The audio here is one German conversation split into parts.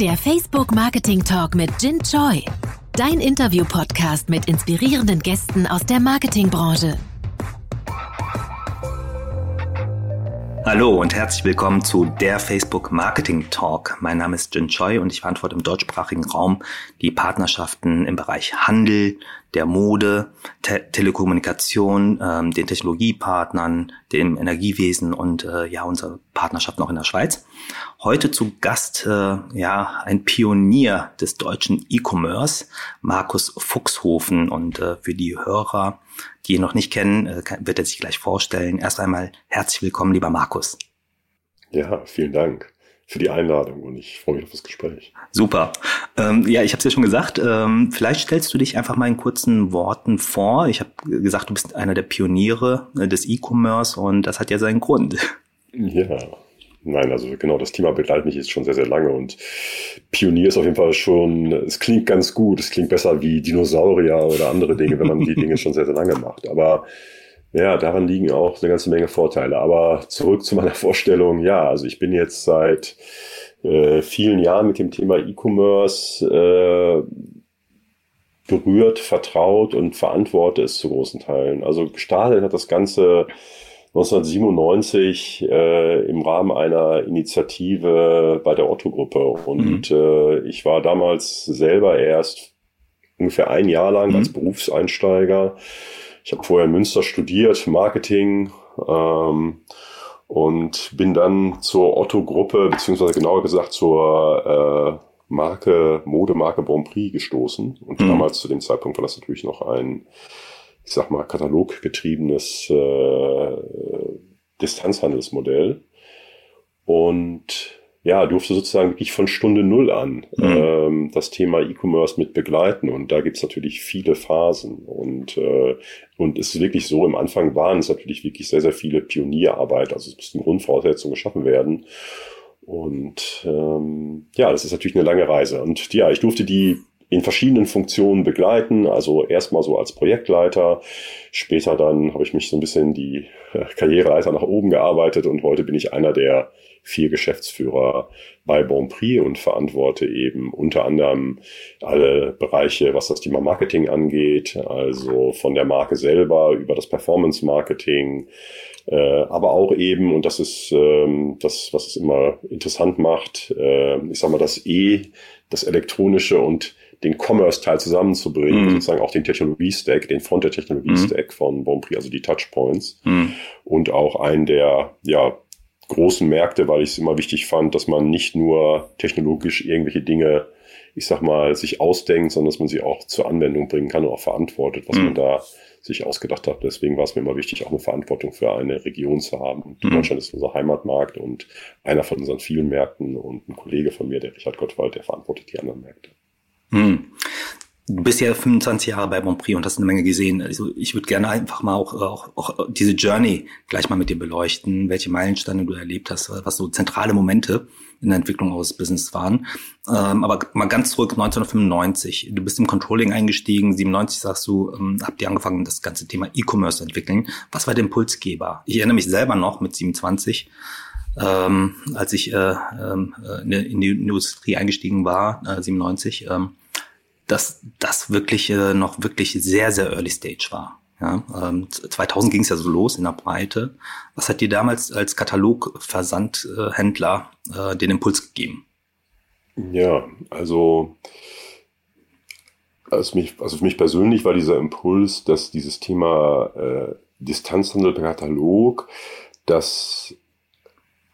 Der Facebook Marketing Talk mit Jin Choi. Dein Interview-Podcast mit inspirierenden Gästen aus der Marketingbranche. Hallo und herzlich willkommen zu der Facebook Marketing Talk. Mein Name ist Jin Choi und ich verantworte im deutschsprachigen Raum die Partnerschaften im Bereich Handel, der Mode, Te Telekommunikation, ähm, den Technologiepartnern, dem Energiewesen und äh, ja unsere Partnerschaften auch in der Schweiz. Heute zu Gast äh, ja ein Pionier des deutschen E-Commerce, Markus Fuchshofen und äh, für die Hörer, die ihn noch nicht kennen, äh, wird er sich gleich vorstellen. Erst einmal herzlich willkommen, lieber Markus. Ja, vielen Dank für die Einladung und ich freue mich auf das Gespräch. Super. Ähm, ja, ich habe es ja schon gesagt. Ähm, vielleicht stellst du dich einfach mal in kurzen Worten vor. Ich habe gesagt, du bist einer der Pioniere äh, des E-Commerce und das hat ja seinen Grund. Ja, Nein, also genau, das Thema begleitet mich jetzt schon sehr, sehr lange und Pionier ist auf jeden Fall schon, es klingt ganz gut, es klingt besser wie Dinosaurier oder andere Dinge, wenn man die Dinge schon sehr, sehr lange macht. Aber ja, daran liegen auch eine ganze Menge Vorteile. Aber zurück zu meiner Vorstellung. Ja, also ich bin jetzt seit äh, vielen Jahren mit dem Thema E-Commerce äh, berührt, vertraut und verantworte es zu großen Teilen. Also gestartet hat das Ganze 1997 äh, im Rahmen einer Initiative bei der Otto-Gruppe. Und mhm. äh, ich war damals selber erst ungefähr ein Jahr lang mhm. als Berufseinsteiger ich habe vorher in Münster studiert, Marketing ähm, und bin dann zur Otto-Gruppe, beziehungsweise genauer gesagt zur äh, Marke, Modemarke Bon Prix gestoßen. Und mhm. damals zu dem Zeitpunkt war das natürlich noch ein, ich sag mal, kataloggetriebenes äh, Distanzhandelsmodell. Und ja, durfte sozusagen wirklich von Stunde Null an mhm. ähm, das Thema E-Commerce mit begleiten. Und da gibt's natürlich viele Phasen. Und, äh, und es ist wirklich so, im Anfang waren es natürlich wirklich sehr, sehr viele Pionierarbeit. Also es mussten Grundvoraussetzungen geschaffen werden. Und ähm, ja, das ist natürlich eine lange Reise. Und ja, ich durfte die in verschiedenen Funktionen begleiten. Also erstmal so als Projektleiter. Später dann habe ich mich so ein bisschen die Karrierereise nach oben gearbeitet und heute bin ich einer der vier Geschäftsführer bei Bonprix und verantworte eben unter anderem alle Bereiche, was das Thema Marketing angeht, also von der Marke selber über das Performance Marketing, äh, aber auch eben, und das ist ähm, das, was es immer interessant macht, äh, ich sag mal, das E, das elektronische und den Commerce-Teil zusammenzubringen, mhm. sozusagen auch den Technologie-Stack, den Front-Technologie-Stack mhm. von Bonprix, also die Touchpoints mhm. und auch einen der, ja, großen Märkte, weil ich es immer wichtig fand, dass man nicht nur technologisch irgendwelche Dinge, ich sag mal, sich ausdenkt, sondern dass man sie auch zur Anwendung bringen kann und auch verantwortet, was mhm. man da sich ausgedacht hat. Deswegen war es mir immer wichtig, auch eine Verantwortung für eine Region zu haben. Mhm. Deutschland ist unser Heimatmarkt und einer von unseren vielen Märkten und ein Kollege von mir, der Richard Gottwald, der verantwortet die anderen Märkte. Mhm. Du bist ja 25 Jahre bei Bonprix und hast eine Menge gesehen. Also ich würde gerne einfach mal auch, auch, auch diese Journey gleich mal mit dir beleuchten, welche Meilensteine du erlebt hast, was so zentrale Momente in der Entwicklung eures Business waren. Ähm, aber mal ganz zurück 1995. Du bist im Controlling eingestiegen. 97 sagst du, ähm, habt ihr angefangen, das ganze Thema E-Commerce zu entwickeln. Was war der Impulsgeber? Ich erinnere mich selber noch mit 27. Ähm, als ich äh, äh, in die Industrie eingestiegen war, äh, 97, ähm, dass das wirklich äh, noch wirklich sehr, sehr early stage war. Ja, ähm, 2000 ging es ja so los in der Breite. Was hat dir damals als Katalogversandhändler äh, den Impuls gegeben? Ja, also, also, mich, also für mich persönlich war dieser Impuls, dass dieses Thema äh, Distanzhandel per Katalog, das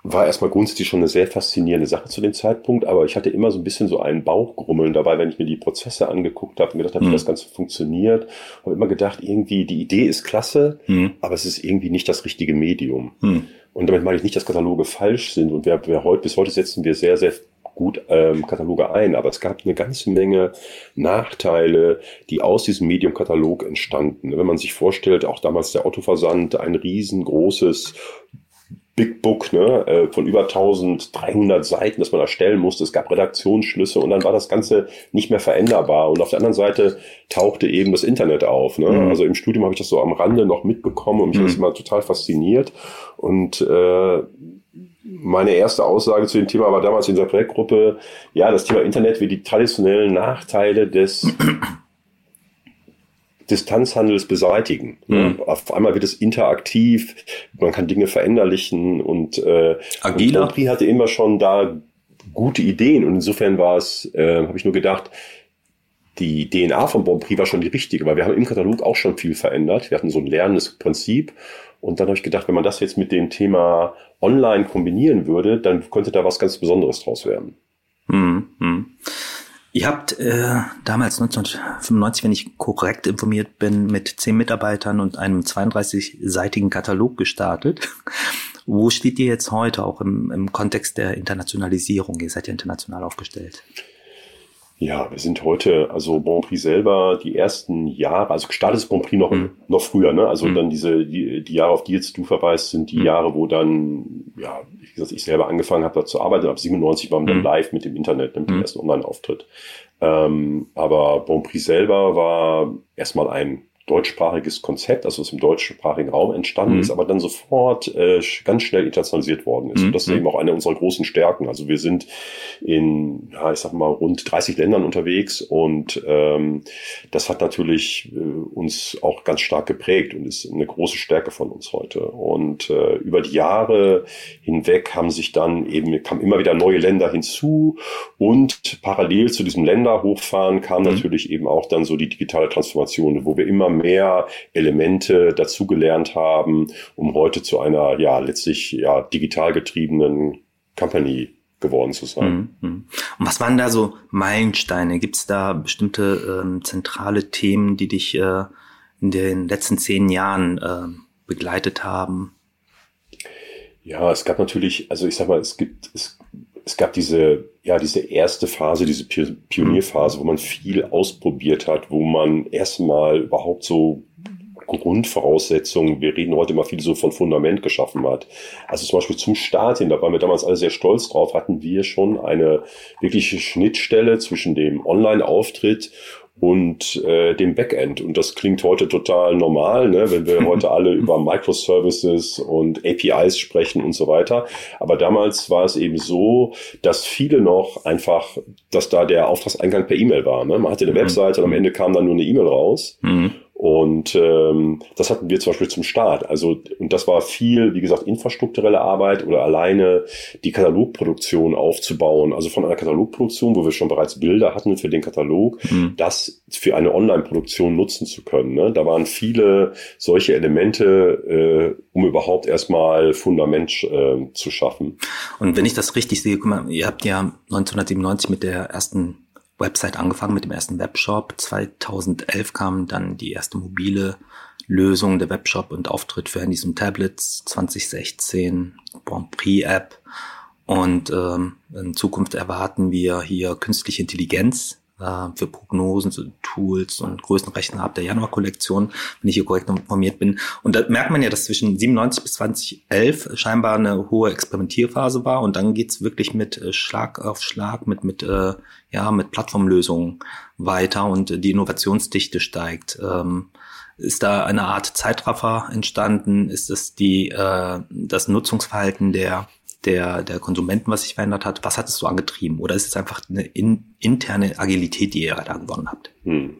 war erstmal grundsätzlich schon eine sehr faszinierende Sache zu dem Zeitpunkt, aber ich hatte immer so ein bisschen so einen Bauchgrummeln dabei, wenn ich mir die Prozesse angeguckt habe und gedacht habe, mhm. wie das Ganze funktioniert. Habe immer gedacht, irgendwie die Idee ist klasse, mhm. aber es ist irgendwie nicht das richtige Medium. Mhm. Und damit meine ich nicht, dass Kataloge falsch sind. Und wer, wer heute, bis heute setzen wir sehr, sehr gut ähm, Kataloge ein, aber es gab eine ganze Menge Nachteile, die aus diesem Medium-Katalog entstanden. Wenn man sich vorstellt, auch damals der Autoversand, ein riesengroßes Big Book ne, äh, von über 1300 Seiten, das man erstellen musste. Es gab Redaktionsschlüsse und dann war das Ganze nicht mehr veränderbar. Und auf der anderen Seite tauchte eben das Internet auf. Ne? Mhm. Also im Studium habe ich das so am Rande noch mitbekommen und mich mhm. das immer total fasziniert. Und äh, meine erste Aussage zu dem Thema war damals in der Projektgruppe, ja, das Thema Internet wie die traditionellen Nachteile des Distanzhandels beseitigen. Mhm. Auf einmal wird es interaktiv, man kann Dinge veränderlichen und äh, agiler. Und hatte immer schon da gute Ideen und insofern war es, äh, habe ich nur gedacht, die DNA von Bonprix war schon die richtige, weil wir haben im Katalog auch schon viel verändert. Wir hatten so ein lernendes Prinzip und dann habe ich gedacht, wenn man das jetzt mit dem Thema Online kombinieren würde, dann könnte da was ganz Besonderes draus werden. Mhm. Ihr habt äh, damals 1995, wenn ich korrekt informiert bin, mit zehn Mitarbeitern und einem 32-seitigen Katalog gestartet. Wo steht ihr jetzt heute, auch im, im Kontext der Internationalisierung? Ihr seid ja international aufgestellt. Ja, wir sind heute, also Bonprix selber, die ersten Jahre, also gestartet ist Bonprix noch, mhm. noch früher, ne? Also mhm. dann diese, die, die Jahre, auf die jetzt du verweist, sind die mhm. Jahre, wo dann, ja, wie gesagt, ich selber angefangen habe, da zu arbeiten. Ab 97 waren wir dann mhm. live mit dem Internet, mit dem mhm. ersten Online-Auftritt. Ähm, aber Bonprix selber war erstmal ein deutschsprachiges Konzept, also was im deutschsprachigen Raum entstanden mhm. ist, aber dann sofort äh, ganz schnell internationalisiert worden ist. Mhm. Und das ist eben auch eine unserer großen Stärken. Also wir sind in, ja, ich sag mal, rund 30 Ländern unterwegs und ähm, das hat natürlich äh, uns auch ganz stark geprägt und ist eine große Stärke von uns heute. Und äh, über die Jahre hinweg haben sich dann eben, kamen immer wieder neue Länder hinzu und parallel zu diesem Länderhochfahren kam mhm. natürlich eben auch dann so die digitale Transformation, wo wir immer mehr Elemente dazugelernt haben, um heute zu einer ja letztlich ja digital getriebenen Company geworden zu sein. Mhm, mhm. Und was waren da so Meilensteine? Gibt es da bestimmte ähm, zentrale Themen, die dich äh, in den letzten zehn Jahren äh, begleitet haben? Ja, es gab natürlich, also ich sag mal, es gibt, es, es gab diese, ja, diese erste Phase, diese Pionierphase, wo man viel ausprobiert hat, wo man erstmal überhaupt so Grundvoraussetzungen, wir reden heute immer viel so von Fundament geschaffen hat. Also zum Beispiel zum Start hin, da waren wir damals alle sehr stolz drauf, hatten wir schon eine wirkliche Schnittstelle zwischen dem Online-Auftritt und äh, dem Backend. Und das klingt heute total normal, ne, wenn wir heute alle über Microservices und APIs sprechen und so weiter. Aber damals war es eben so, dass viele noch einfach, dass da der Auftragseingang per E-Mail war. Ne? Man hatte eine mhm. Webseite und am Ende kam dann nur eine E-Mail raus. Mhm. Und ähm, das hatten wir zum Beispiel zum Start. Also, und das war viel, wie gesagt, infrastrukturelle Arbeit oder alleine die Katalogproduktion aufzubauen. Also von einer Katalogproduktion, wo wir schon bereits Bilder hatten für den Katalog, mhm. das für eine Online-Produktion nutzen zu können. Ne? Da waren viele solche Elemente, äh, um überhaupt erstmal Fundament äh, zu schaffen. Und wenn ich das richtig sehe, guck mal, ihr habt ja 1997 mit der ersten Website angefangen mit dem ersten Webshop. 2011 kam dann die erste mobile Lösung, der Webshop und Auftritt für Handys und Tablets. 2016 Grand Prix App. Und ähm, in Zukunft erwarten wir hier künstliche Intelligenz äh, für Prognosen, so Tools und Größenrechner ab der Januar-Kollektion, wenn ich hier korrekt informiert bin. Und da merkt man ja, dass zwischen 97 bis 2011 scheinbar eine hohe Experimentierphase war und dann geht's wirklich mit äh, Schlag auf Schlag, mit, mit, äh, ja, mit Plattformlösungen weiter und die Innovationsdichte steigt. Ähm, ist da eine Art Zeitraffer entstanden? Ist es die, das Nutzungsverhalten der der, der Konsumenten, was sich verändert hat? Was hat es so angetrieben? Oder ist es einfach eine in, interne Agilität, die ihr da gewonnen habt? Hm.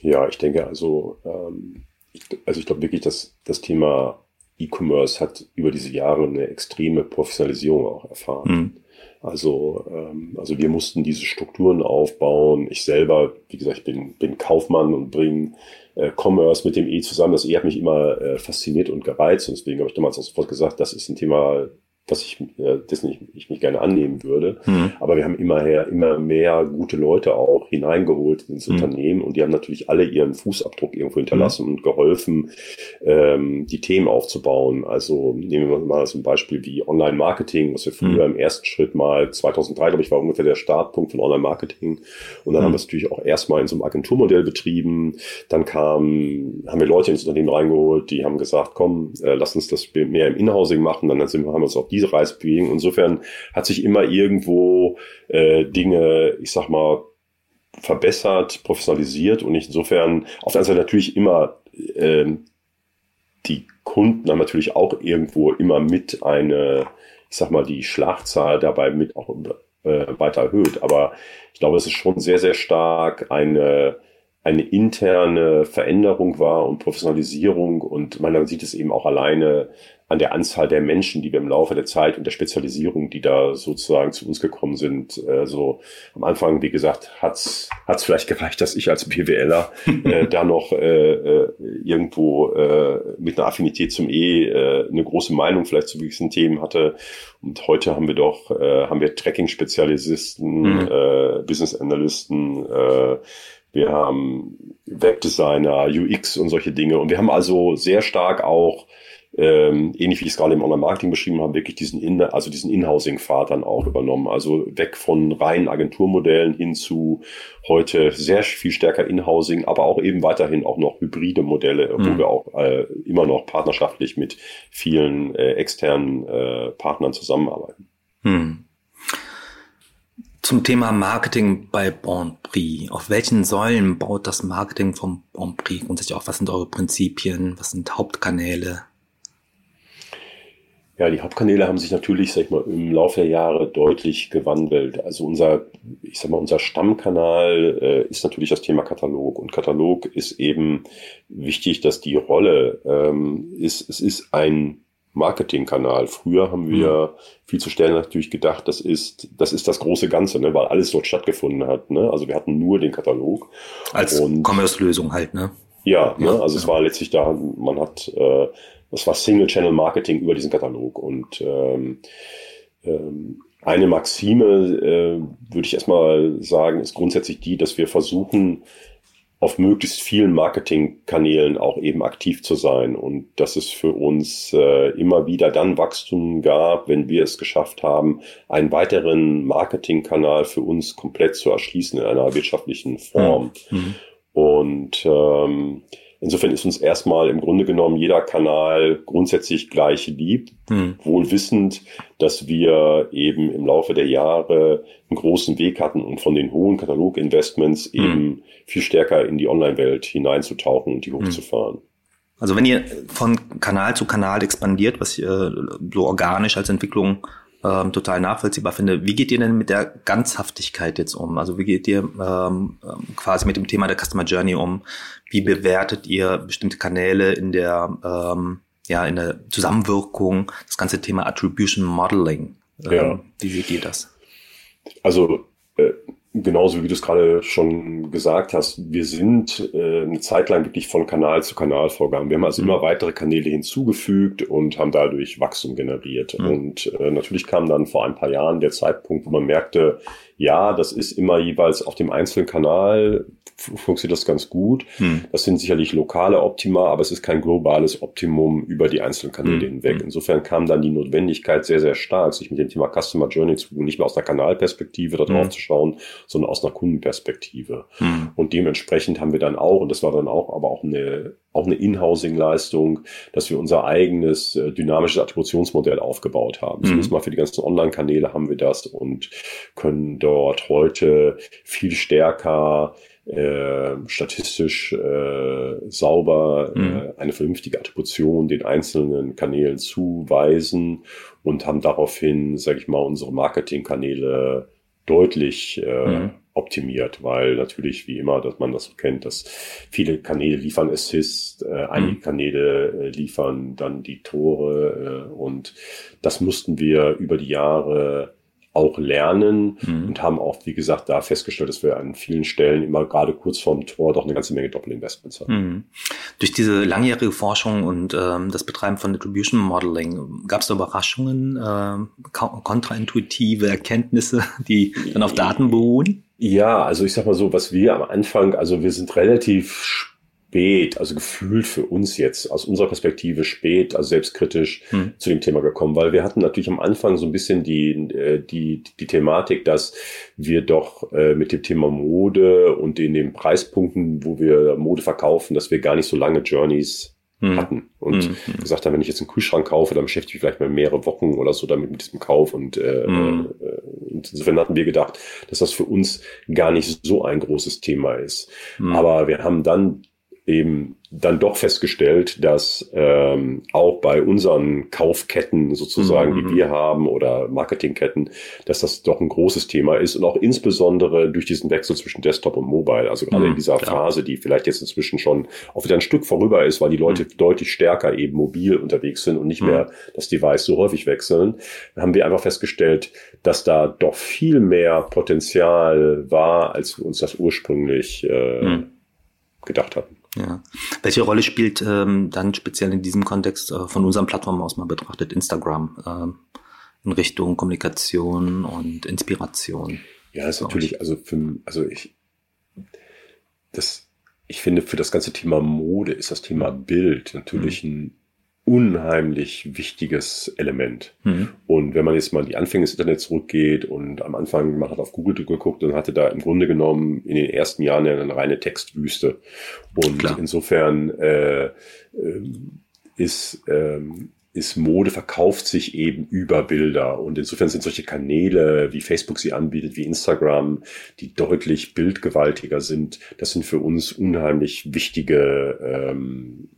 Ja, ich denke also, ähm, ich, also ich glaube wirklich, dass das Thema E-Commerce hat über diese Jahre eine extreme Professionalisierung auch erfahren. Hm. Also, ähm, also wir mussten diese Strukturen aufbauen. Ich selber, wie gesagt, ich bin, bin Kaufmann und bringe äh, Commerce mit dem E zusammen. Das E hat mich immer äh, fasziniert und gereizt. Und deswegen habe ich damals auch sofort gesagt, das ist ein Thema, was ich, äh, dessen ich, ich mich gerne annehmen würde. Mhm. Aber wir haben immerher immer mehr gute Leute auch hineingeholt ins mhm. Unternehmen und die haben natürlich alle ihren Fußabdruck irgendwo hinterlassen mhm. und geholfen, ähm, die Themen aufzubauen. Also nehmen wir mal so ein Beispiel wie Online-Marketing, was wir früher mhm. im ersten Schritt mal 2003, glaube ich, war ungefähr der Startpunkt von Online-Marketing. Und dann haben mhm. wir es natürlich auch erstmal in so einem Agenturmodell betrieben. Dann kam, haben wir Leute ins Unternehmen reingeholt, die haben gesagt, komm, äh, lass uns das mehr im Inhousing machen. Dann sind wir, haben wir uns auf die Reise bewegen. Insofern hat sich immer irgendwo äh, Dinge, ich sag mal, verbessert, professionalisiert und insofern auf der einen Seite natürlich immer äh, die Kunden haben natürlich auch irgendwo immer mit eine ich sag mal, die Schlagzahl dabei mit auch äh, weiter erhöht. Aber ich glaube, es ist schon sehr, sehr stark eine, eine interne Veränderung war und Professionalisierung und man sieht es eben auch alleine an der Anzahl der Menschen, die wir im Laufe der Zeit und der Spezialisierung, die da sozusagen zu uns gekommen sind. Äh, so am Anfang, wie gesagt, hat's hat's vielleicht gereicht, dass ich als BWLer äh, da noch äh, äh, irgendwo äh, mit einer Affinität zum E äh, eine große Meinung vielleicht zu gewissen Themen hatte. Und heute haben wir doch äh, haben wir Tracking-Spezialisten, mhm. äh, Business-Analysten. Äh, wir haben Webdesigner, UX und solche Dinge. Und wir haben also sehr stark auch ähm, ähnlich wie ich es gerade im Online-Marketing beschrieben habe, wirklich diesen In also diesen In-Housing-Pfad dann auch übernommen. Also weg von reinen Agenturmodellen hin zu heute sehr viel stärker In-Housing, aber auch eben weiterhin auch noch hybride Modelle, mhm. wo wir auch äh, immer noch partnerschaftlich mit vielen äh, externen äh, Partnern zusammenarbeiten. Mhm. Zum Thema Marketing bei Bon Prix. Auf welchen Säulen baut das Marketing vom Bon Prix grundsätzlich auf? Was sind eure Prinzipien? Was sind Hauptkanäle? Ja, die Hauptkanäle haben sich natürlich, sag ich mal, im Laufe der Jahre deutlich gewandelt. Also unser, ich sag mal, unser Stammkanal äh, ist natürlich das Thema Katalog. Und Katalog ist eben wichtig, dass die Rolle ähm, ist, es ist ein Marketingkanal. Früher haben wir mhm. viel zu stellen natürlich gedacht, das ist, das ist das große Ganze, ne, weil alles dort stattgefunden hat. Ne? Also wir hatten nur den Katalog. Als Commerce-Lösung halt, ne? Ja, ne? also ja. es war letztlich da, man hat äh, das war Single-Channel-Marketing über diesen Katalog. Und ähm, ähm, eine Maxime, äh, würde ich erstmal sagen, ist grundsätzlich die, dass wir versuchen, auf möglichst vielen Marketingkanälen auch eben aktiv zu sein und dass es für uns äh, immer wieder dann Wachstum gab, wenn wir es geschafft haben, einen weiteren Marketingkanal für uns komplett zu erschließen in einer wirtschaftlichen Form. Mhm. Und ähm, Insofern ist uns erstmal im Grunde genommen jeder Kanal grundsätzlich gleich lieb, hm. wohl wissend, dass wir eben im Laufe der Jahre einen großen Weg hatten, um von den hohen Kataloginvestments hm. eben viel stärker in die Online-Welt hineinzutauchen und die hm. hochzufahren. Also wenn ihr von Kanal zu Kanal expandiert, was ihr so organisch als Entwicklung ähm, total nachvollziehbar finde. Wie geht ihr denn mit der Ganzhaftigkeit jetzt um? Also wie geht ihr ähm, quasi mit dem Thema der Customer Journey um? Wie bewertet ihr bestimmte Kanäle in der ähm, ja in der Zusammenwirkung? Das ganze Thema Attribution Modeling. Ähm, ja. Wie seht ihr das? Also äh, genauso wie du es gerade schon gesagt hast, wir sind äh, eine Zeit lang wirklich von Kanal zu Kanal vorgegangen. Wir haben also mhm. immer weitere Kanäle hinzugefügt und haben dadurch Wachstum generiert. Mhm. Und äh, natürlich kam dann vor ein paar Jahren der Zeitpunkt, wo man merkte, ja, das ist immer jeweils auf dem einzelnen Kanal funktioniert das ganz gut. Hm. Das sind sicherlich lokale Optima, aber es ist kein globales Optimum über die einzelnen Kanäle hm. hinweg. Hm. Insofern kam dann die Notwendigkeit sehr, sehr stark, sich mit dem Thema Customer Journey zu nicht mehr aus einer Kanalperspektive darauf hm. zu schauen, sondern aus einer Kundenperspektive. Hm. Und dementsprechend haben wir dann auch, und das war dann auch aber auch eine auch eine Inhousing-Leistung, dass wir unser eigenes äh, dynamisches Attributionsmodell aufgebaut haben. Mhm. Zumindest mal für die ganzen Online-Kanäle haben wir das und können dort heute viel stärker äh, statistisch äh, sauber mhm. äh, eine vernünftige Attribution den einzelnen Kanälen zuweisen und haben daraufhin, sage ich mal, unsere Marketingkanäle deutlich äh, mhm optimiert, weil natürlich wie immer, dass man das so kennt, dass viele Kanäle liefern Assist, äh, einige mhm. Kanäle äh, liefern dann die Tore äh, und das mussten wir über die Jahre auch lernen mhm. und haben auch, wie gesagt, da festgestellt, dass wir an vielen Stellen immer gerade kurz vorm Tor doch eine ganze Menge Doppelinvestments haben. Mhm. Durch diese langjährige Forschung und ähm, das Betreiben von Attribution Modeling, gab es da Überraschungen, äh, kontraintuitive Erkenntnisse, die dann auf Daten beruhen? Ja, also ich sag mal so, was wir am Anfang, also wir sind relativ spät, also gefühlt für uns jetzt aus unserer Perspektive spät, also selbstkritisch hm. zu dem Thema gekommen, weil wir hatten natürlich am Anfang so ein bisschen die, äh, die, die Thematik, dass wir doch äh, mit dem Thema Mode und in den Preispunkten, wo wir Mode verkaufen, dass wir gar nicht so lange Journeys. Hatten und hm. gesagt haben, wenn ich jetzt einen Kühlschrank kaufe, dann beschäftige ich mich vielleicht mal mehrere Wochen oder so damit mit diesem Kauf und, äh, hm. und insofern hatten wir gedacht, dass das für uns gar nicht so ein großes Thema ist. Hm. Aber wir haben dann eben dann doch festgestellt, dass ähm, auch bei unseren Kaufketten sozusagen, mhm. die wir haben oder Marketingketten, dass das doch ein großes Thema ist und auch insbesondere durch diesen Wechsel zwischen Desktop und Mobile, also gerade mhm, in dieser klar. Phase, die vielleicht jetzt inzwischen schon auch wieder ein Stück vorüber ist, weil die Leute mhm. deutlich stärker eben mobil unterwegs sind und nicht mhm. mehr das Device so häufig wechseln, haben wir einfach festgestellt, dass da doch viel mehr Potenzial war, als wir uns das ursprünglich äh, mhm. Gedacht hatten. Ja. Welche Rolle spielt ähm, dann speziell in diesem Kontext äh, von unseren Plattformen aus mal betrachtet Instagram äh, in Richtung Kommunikation und Inspiration? Ja, ist natürlich, also für, also ich, das, ich finde, für das ganze Thema Mode ist das Thema Bild natürlich mhm. ein unheimlich wichtiges Element. Mhm. Und wenn man jetzt mal die Anfänge des Internets zurückgeht und am Anfang, man hat auf Google geguckt und hatte da im Grunde genommen in den ersten Jahren eine reine Textwüste. Und Klar. insofern äh, äh, ist, äh, ist Mode verkauft sich eben über Bilder. Und insofern sind solche Kanäle, wie Facebook sie anbietet, wie Instagram, die deutlich bildgewaltiger sind, das sind für uns unheimlich wichtige ähm,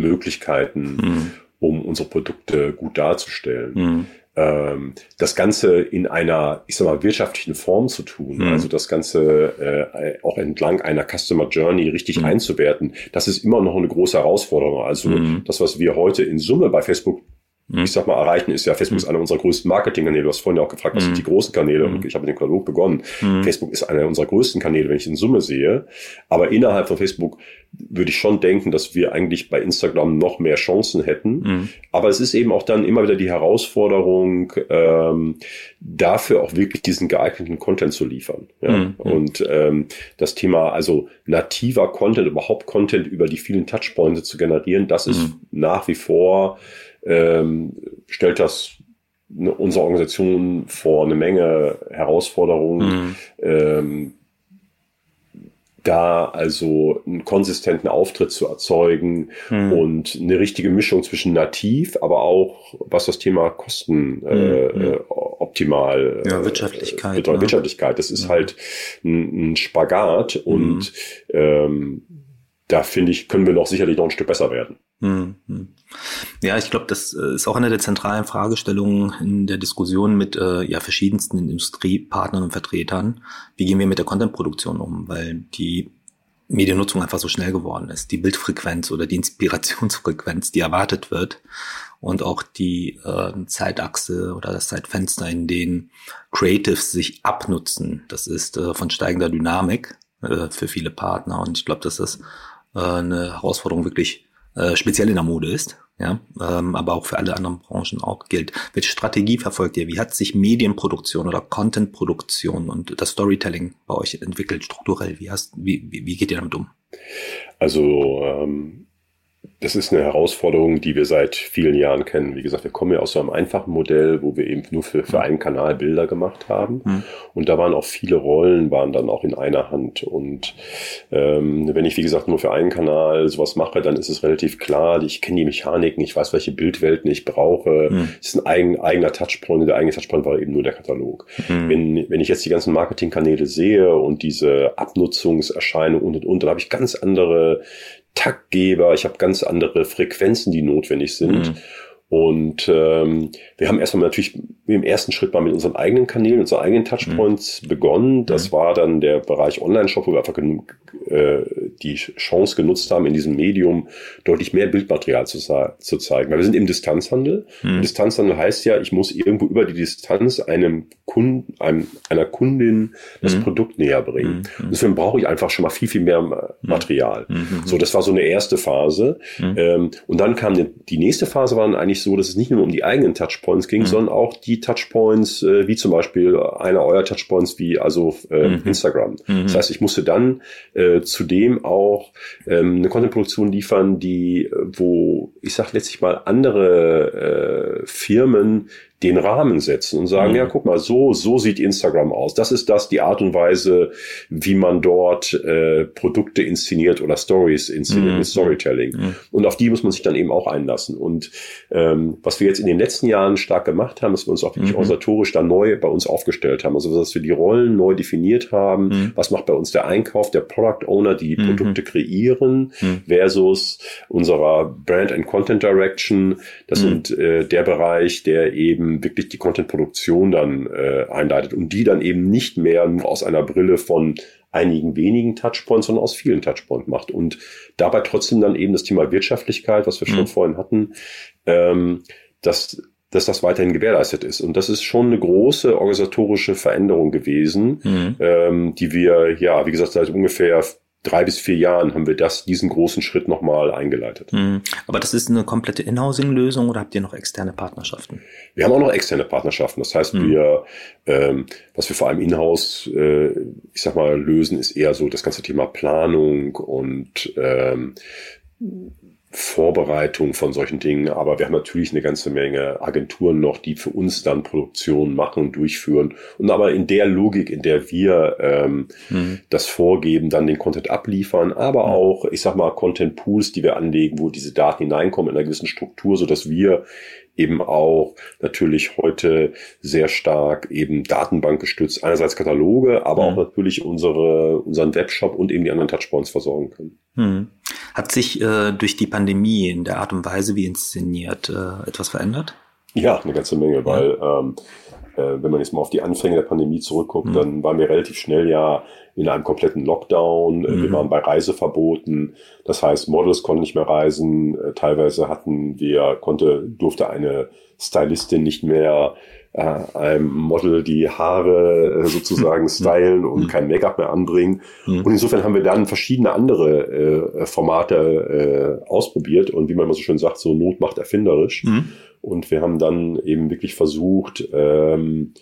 Möglichkeiten, mhm. um unsere Produkte gut darzustellen. Mhm. Ähm, das Ganze in einer, ich sag mal, wirtschaftlichen Form zu tun, mhm. also das Ganze äh, auch entlang einer Customer Journey richtig mhm. einzuwerten, das ist immer noch eine große Herausforderung. Also mhm. das, was wir heute in Summe bei Facebook. Ich sag mal, erreichen ist ja, Facebook ist mhm. einer unserer größten Marketingkanäle. Du hast vorhin ja auch gefragt, was sind mhm. die großen Kanäle? Und ich habe mit dem Katalog begonnen. Facebook ist einer unserer größten Kanäle, wenn ich in Summe sehe. Aber innerhalb von Facebook würde ich schon denken, dass wir eigentlich bei Instagram noch mehr Chancen hätten. Mhm. Aber es ist eben auch dann immer wieder die Herausforderung, ähm, dafür auch wirklich diesen geeigneten Content zu liefern. Ja? Mhm. Und ähm, das Thema, also nativer Content, überhaupt Content über die vielen Touchpoints zu generieren, das ist mhm. nach wie vor ähm, stellt das unsere Organisation vor eine Menge Herausforderungen, mhm. ähm, da also einen konsistenten Auftritt zu erzeugen mhm. und eine richtige Mischung zwischen nativ, aber auch was das Thema Kosten äh, mhm. äh, optimal ja, Wirtschaftlichkeit, äh, Wirtschaftlichkeit. Das ist mhm. halt ein, ein Spagat und mhm. ähm, da finde ich, können wir noch sicherlich noch ein Stück besser werden. Mhm. Ja, ich glaube, das äh, ist auch eine der zentralen Fragestellungen in der Diskussion mit äh, ja, verschiedensten Industriepartnern und Vertretern. Wie gehen wir mit der Contentproduktion um? Weil die Mediennutzung einfach so schnell geworden ist. Die Bildfrequenz oder die Inspirationsfrequenz, die erwartet wird und auch die äh, Zeitachse oder das Zeitfenster, in denen Creatives sich abnutzen, das ist äh, von steigender Dynamik äh, für viele Partner. Und ich glaube, dass das äh, eine Herausforderung wirklich äh, speziell in der Mode ist, ja, ähm, aber auch für alle anderen Branchen auch gilt. Welche Strategie verfolgt ihr? Wie hat sich Medienproduktion oder Contentproduktion und das Storytelling bei euch entwickelt strukturell? Wie, hast, wie, wie, geht ihr damit um? Also ähm, das ist eine Herausforderung, die wir seit vielen Jahren kennen. Wie gesagt, wir kommen ja aus so einem einfachen Modell, wo wir eben nur für, für einen Kanal Bilder gemacht haben. Mhm. Und da waren auch viele Rollen, waren dann auch in einer Hand. Und ähm, wenn ich, wie gesagt, nur für einen Kanal sowas mache, dann ist es relativ klar, ich kenne die Mechaniken, ich weiß, welche Bildwelten ich brauche. Mhm. Es ist ein eigen, eigener Touchpoint. Der eigene Touchpoint war eben nur der Katalog. Mhm. Wenn, wenn ich jetzt die ganzen Marketingkanäle sehe und diese Abnutzungserscheinung und, und, und, dann habe ich ganz andere Taktgeber, ich habe ganz andere Frequenzen, die notwendig sind. Mhm. Und ähm, wir haben erstmal natürlich im ersten Schritt mal mit unseren eigenen Kanälen, unseren eigenen Touchpoints mhm. begonnen. Das mhm. war dann der Bereich Online-Shop, wo wir einfach äh, die Chance genutzt haben, in diesem Medium deutlich mehr Bildmaterial zu, zu zeigen. Weil wir sind im Distanzhandel. Mhm. Distanzhandel heißt ja, ich muss irgendwo über die Distanz einem Kunden, einem, einer Kundin das mhm. Produkt näher bringen. Mhm. Deswegen brauche ich einfach schon mal viel, viel mehr mhm. Material. So, das war so eine erste Phase. Ähm, und dann kam die, die nächste Phase, war dann so, dass es nicht nur um die eigenen Touchpoints ging, mhm. sondern auch die Touchpoints, äh, wie zum Beispiel einer eurer Touchpoints wie also äh, mhm. Instagram. Mhm. Das heißt, ich musste dann äh, zudem auch ähm, eine Contentproduktion liefern, die, äh, wo ich sag letztlich mal andere äh, Firmen den Rahmen setzen und sagen, mhm. ja, guck mal, so, so sieht Instagram aus. Das ist das, die Art und Weise, wie man dort äh, Produkte inszeniert oder Stories inszeniert mhm. mit Storytelling. Mhm. Und auf die muss man sich dann eben auch einlassen. Und ähm, was wir jetzt in den letzten Jahren stark gemacht haben, ist wir uns auch wirklich mhm. organisatorisch da neu bei uns aufgestellt haben. Also dass wir die Rollen neu definiert haben. Mhm. Was macht bei uns der Einkauf, der Product Owner, die mhm. Produkte kreieren, versus unserer Brand and Content Direction. Das sind äh, der Bereich, der eben wirklich die Content-Produktion dann äh, einleitet und die dann eben nicht mehr nur aus einer Brille von einigen wenigen Touchpoints, sondern aus vielen Touchpoints macht und dabei trotzdem dann eben das Thema Wirtschaftlichkeit, was wir schon mhm. vorhin hatten, ähm, dass dass das weiterhin gewährleistet ist. Und das ist schon eine große organisatorische Veränderung gewesen, mhm. ähm, die wir, ja, wie gesagt, seit ungefähr drei bis vier Jahren haben wir das, diesen großen Schritt nochmal eingeleitet. Mhm. Aber das ist eine komplette Inhousing-Lösung oder habt ihr noch externe Partnerschaften? Wir haben auch noch externe Partnerschaften. Das heißt, mhm. wir, ähm, was wir vor allem in-house, äh, ich sag mal, lösen, ist eher so das ganze Thema Planung und ähm, Vorbereitung von solchen Dingen, aber wir haben natürlich eine ganze Menge Agenturen noch, die für uns dann Produktion machen, durchführen und aber in der Logik, in der wir ähm, mhm. das vorgeben, dann den Content abliefern, aber mhm. auch, ich sag mal, Content Pools, die wir anlegen, wo diese Daten hineinkommen in einer gewissen Struktur, so dass wir eben auch natürlich heute sehr stark eben Datenbank gestützt, einerseits Kataloge, aber mhm. auch natürlich unsere, unseren Webshop und eben die anderen Touchpoints versorgen können. Mhm. Hat sich äh, durch die Pandemie in der Art und Weise, wie inszeniert, äh, etwas verändert? Ja, eine ganze Menge, weil ähm, äh, wenn man jetzt mal auf die Anfänge der Pandemie zurückguckt, mhm. dann waren wir relativ schnell ja in einem kompletten Lockdown. Äh, mhm. Wir waren bei Reiseverboten. Das heißt, Models konnten nicht mehr reisen. Äh, teilweise hatten wir, konnte, durfte eine Stylistin nicht mehr äh, einem Model die Haare äh, sozusagen stylen und mhm. kein Make-up mehr anbringen. Mhm. Und insofern haben wir dann verschiedene andere äh, Formate äh, ausprobiert und wie man immer so schön sagt, so Not macht erfinderisch. Mhm. Und wir haben dann eben wirklich versucht, ähm,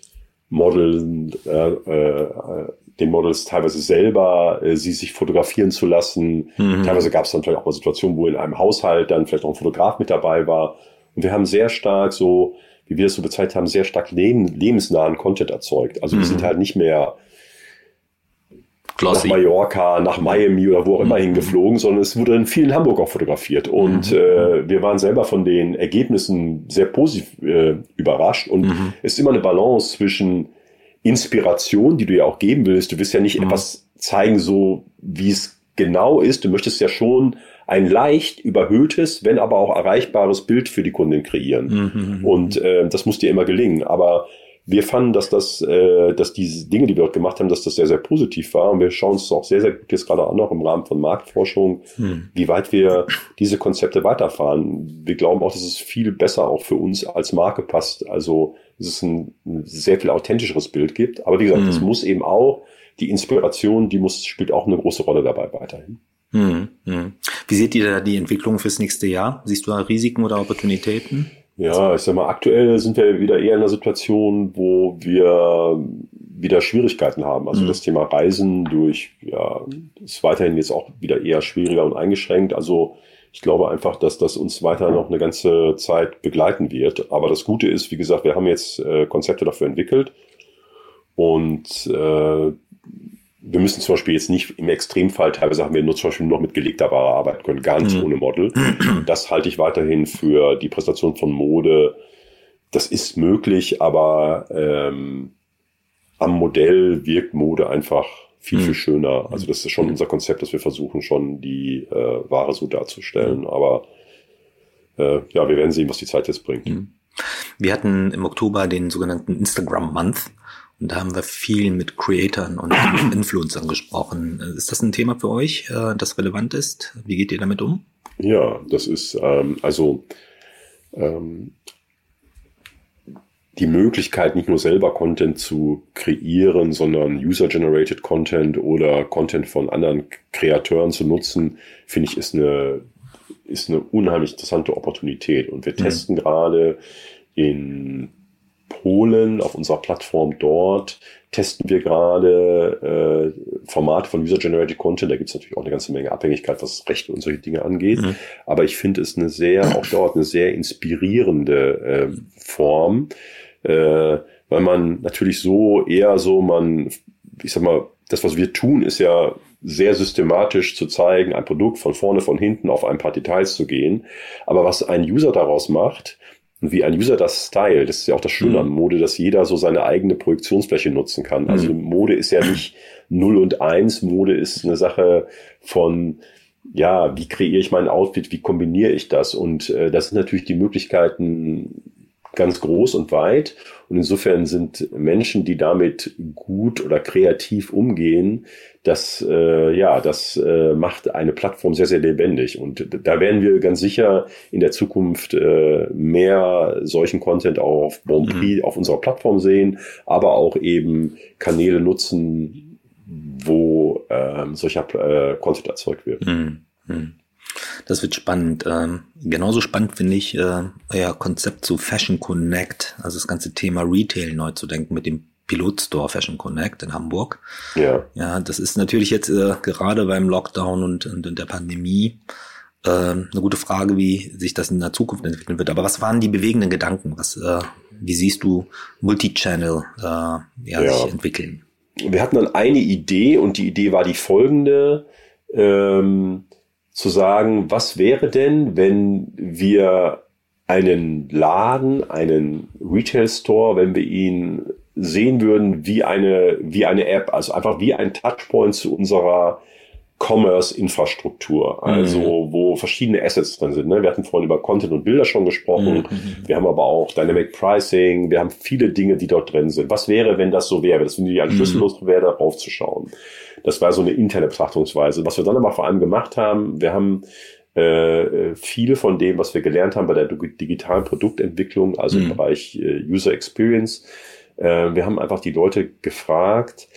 Model, äh, äh, den Models teilweise selber äh, sie sich fotografieren zu lassen. Mhm. Teilweise gab es dann vielleicht auch mal Situationen, wo in einem Haushalt dann vielleicht auch ein Fotograf mit dabei war. Und wir haben sehr stark so, wie wir es so bezeichnet haben, sehr stark leben, lebensnahen Content erzeugt. Also mhm. wir sind halt nicht mehr Glossy. nach Mallorca, nach Miami oder wo auch immer mhm. hingeflogen, sondern es wurde in vielen Hamburg auch fotografiert. Und mhm. äh, wir waren selber von den Ergebnissen sehr positiv äh, überrascht. Und mhm. es ist immer eine Balance zwischen Inspiration, die du ja auch geben willst. Du willst ja nicht mhm. etwas zeigen, so wie es genau ist. Du möchtest ja schon ein leicht überhöhtes, wenn aber auch erreichbares Bild für die Kundin kreieren. Mhm. mhm Und äh, das muss dir immer gelingen. Aber wir fanden, dass das, äh, dass diese Dinge, die wir dort gemacht haben, dass das sehr, sehr positiv war. Und wir schauen uns auch sehr, sehr gut jetzt gerade auch noch im Rahmen von Marktforschung, hm. wie weit wir diese Konzepte weiterfahren. Wir glauben auch, dass es viel besser auch für uns als Marke passt. Also, dass es ein, ein sehr viel authentischeres Bild gibt. Aber wie gesagt, es hm. muss eben auch die Inspiration, die muss, spielt auch eine große Rolle dabei weiterhin. Hm, hm. Wie seht ihr da die Entwicklung fürs nächste Jahr? Siehst du da Risiken oder Opportunitäten? Ja, ich sag mal, aktuell sind wir wieder eher in einer Situation, wo wir wieder Schwierigkeiten haben. Also mhm. das Thema Reisen durch, ja, ist weiterhin jetzt auch wieder eher schwieriger und eingeschränkt. Also ich glaube einfach, dass das uns weiter noch eine ganze Zeit begleiten wird. Aber das Gute ist, wie gesagt, wir haben jetzt äh, Konzepte dafür entwickelt und äh, wir müssen zum Beispiel jetzt nicht im Extremfall, teilweise haben wir nur zum Beispiel noch mit gelegter Ware arbeiten können, gar nicht mhm. ohne Model. Das halte ich weiterhin für die Präsentation von Mode. Das ist möglich, aber ähm, am Modell wirkt Mode einfach viel, mhm. viel schöner. Also das ist schon mhm. unser Konzept, dass wir versuchen, schon die äh, Ware so darzustellen. Mhm. Aber äh, ja, wir werden sehen, was die Zeit jetzt bringt. Mhm. Wir hatten im Oktober den sogenannten Instagram Month. Und da haben wir viel mit Creatoren und Influencern gesprochen. Ist das ein Thema für euch, äh, das relevant ist? Wie geht ihr damit um? Ja, das ist ähm, also ähm, die Möglichkeit, nicht nur selber Content zu kreieren, sondern User-Generated Content oder Content von anderen Kreateuren zu nutzen, finde ich, ist eine, ist eine unheimlich interessante Opportunität. Und wir mhm. testen gerade in Polen, auf unserer Plattform dort, testen wir gerade äh, Formate von User-Generated Content. Da gibt es natürlich auch eine ganze Menge Abhängigkeit, was Rechte und solche Dinge angeht. Mhm. Aber ich finde es eine sehr, auch dort eine sehr inspirierende äh, Form, äh, weil man natürlich so eher so, man, ich sag mal, das, was wir tun, ist ja sehr systematisch zu zeigen, ein Produkt von vorne, von hinten auf ein paar Details zu gehen. Aber was ein User daraus macht und wie ein User das Style, das ist ja auch das Schöne mhm. an Mode, dass jeder so seine eigene Projektionsfläche nutzen kann. Also mhm. Mode ist ja nicht null und eins. Mode ist eine Sache von, ja, wie kreiere ich mein Outfit, wie kombiniere ich das? Und äh, das sind natürlich die Möglichkeiten ganz groß und weit. Und insofern sind Menschen, die damit gut oder kreativ umgehen, das, äh, ja, das äh, macht eine Plattform sehr, sehr lebendig. Und da werden wir ganz sicher in der Zukunft äh, mehr solchen Content auch auf Bonprix, mhm. auf unserer Plattform sehen, aber auch eben Kanäle nutzen, wo äh, solcher äh, Content erzeugt wird. Mhm. Mhm. Das wird spannend. Ähm, genauso spannend finde ich äh, euer Konzept zu Fashion Connect, also das ganze Thema Retail neu zu denken mit dem Pilotstore Fashion Connect in Hamburg. Ja. Ja, das ist natürlich jetzt äh, gerade beim Lockdown und, und, und der Pandemie äh, eine gute Frage, wie sich das in der Zukunft entwickeln wird. Aber was waren die bewegenden Gedanken? Was, äh, wie siehst du Multichannel äh, ja, ja. sich entwickeln? Wir hatten dann eine Idee und die Idee war die folgende. Ähm, zu sagen, was wäre denn, wenn wir einen Laden, einen Retail Store, wenn wir ihn sehen würden wie eine, wie eine App, also einfach wie ein Touchpoint zu unserer Commerce-Infrastruktur, also mhm. wo verschiedene Assets drin sind. Ne? Wir hatten vorhin über Content und Bilder schon gesprochen. Mhm. Wir haben aber auch Dynamic Pricing. Wir haben viele Dinge, die dort drin sind. Was wäre, wenn das so wäre? Das finde ich ein Schlüssellos wäre, darauf zu schauen. Das war so eine interne Betrachtungsweise. Was wir dann aber vor allem gemacht haben, wir haben äh, viel von dem, was wir gelernt haben bei der digitalen Produktentwicklung, also mhm. im Bereich äh, User Experience, äh, wir haben einfach die Leute gefragt,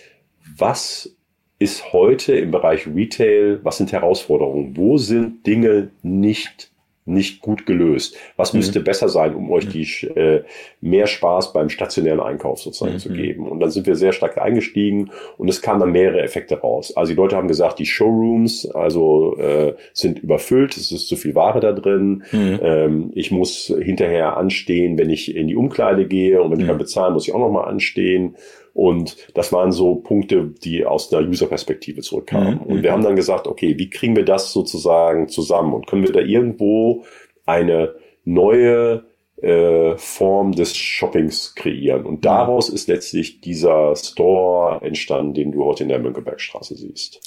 was ist heute im Bereich Retail, was sind Herausforderungen? Wo sind Dinge nicht nicht gut gelöst. Was mhm. müsste besser sein, um euch die äh, mehr Spaß beim stationären Einkauf sozusagen mhm. zu geben? Und dann sind wir sehr stark eingestiegen und es kamen dann mehrere Effekte raus. Also die Leute haben gesagt, die Showrooms also äh, sind überfüllt, es ist zu viel Ware da drin. Mhm. Ähm, ich muss hinterher anstehen, wenn ich in die Umkleide gehe und wenn ich dann bezahlen, muss ich auch nochmal anstehen. Und das waren so Punkte, die aus der User-Perspektive zurückkamen. Mhm. Und wir haben dann gesagt, okay, wie kriegen wir das sozusagen zusammen? Und können wir da irgendwo eine neue äh, Form des Shoppings kreieren? Und daraus ist letztlich dieser Store entstanden, den du heute in der Mönckebergstraße siehst.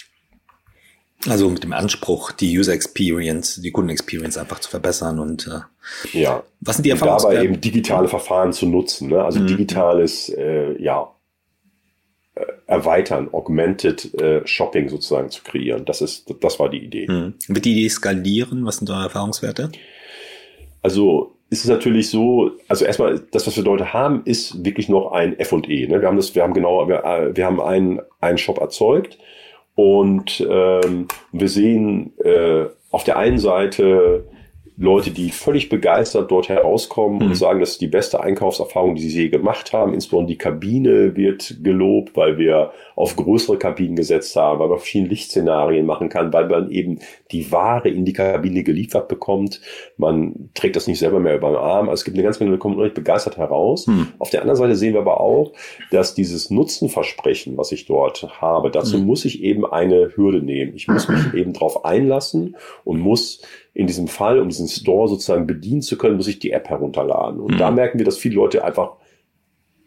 Also mit dem Anspruch, die User Experience, die Kundenexperience einfach zu verbessern und äh, ja, was sind die Erfahrungen? Dabei eben digitale Verfahren zu nutzen, ne? also mhm. digitales äh, ja erweitern, augmented äh, Shopping sozusagen zu kreieren. Das ist, das war die Idee. Hm. Wird die Idee skalieren? Was sind eure Erfahrungswerte? Also ist es natürlich so, also erstmal, das, was wir heute haben, ist wirklich noch ein F&E. Ne? Wir haben das, wir haben genau, wir, äh, wir haben einen, einen Shop erzeugt und ähm, wir sehen äh, auf der einen Seite Leute, die völlig begeistert dort herauskommen mhm. und sagen, das ist die beste Einkaufserfahrung, die sie je gemacht haben. Insbesondere die Kabine wird gelobt, weil wir auf größere Kabinen gesetzt haben, weil man verschiedene Lichtszenarien machen kann, weil man eben die Ware in die Kabine geliefert bekommt. Man trägt das nicht selber mehr über den Arm. Also es gibt eine ganze Menge, die kommen begeistert heraus. Mhm. Auf der anderen Seite sehen wir aber auch, dass dieses Nutzenversprechen, was ich dort habe, dazu mhm. muss ich eben eine Hürde nehmen. Ich muss mich eben darauf einlassen und muss in diesem Fall, um diesen Store sozusagen bedienen zu können, muss ich die App herunterladen. Und mhm. da merken wir, dass viele Leute einfach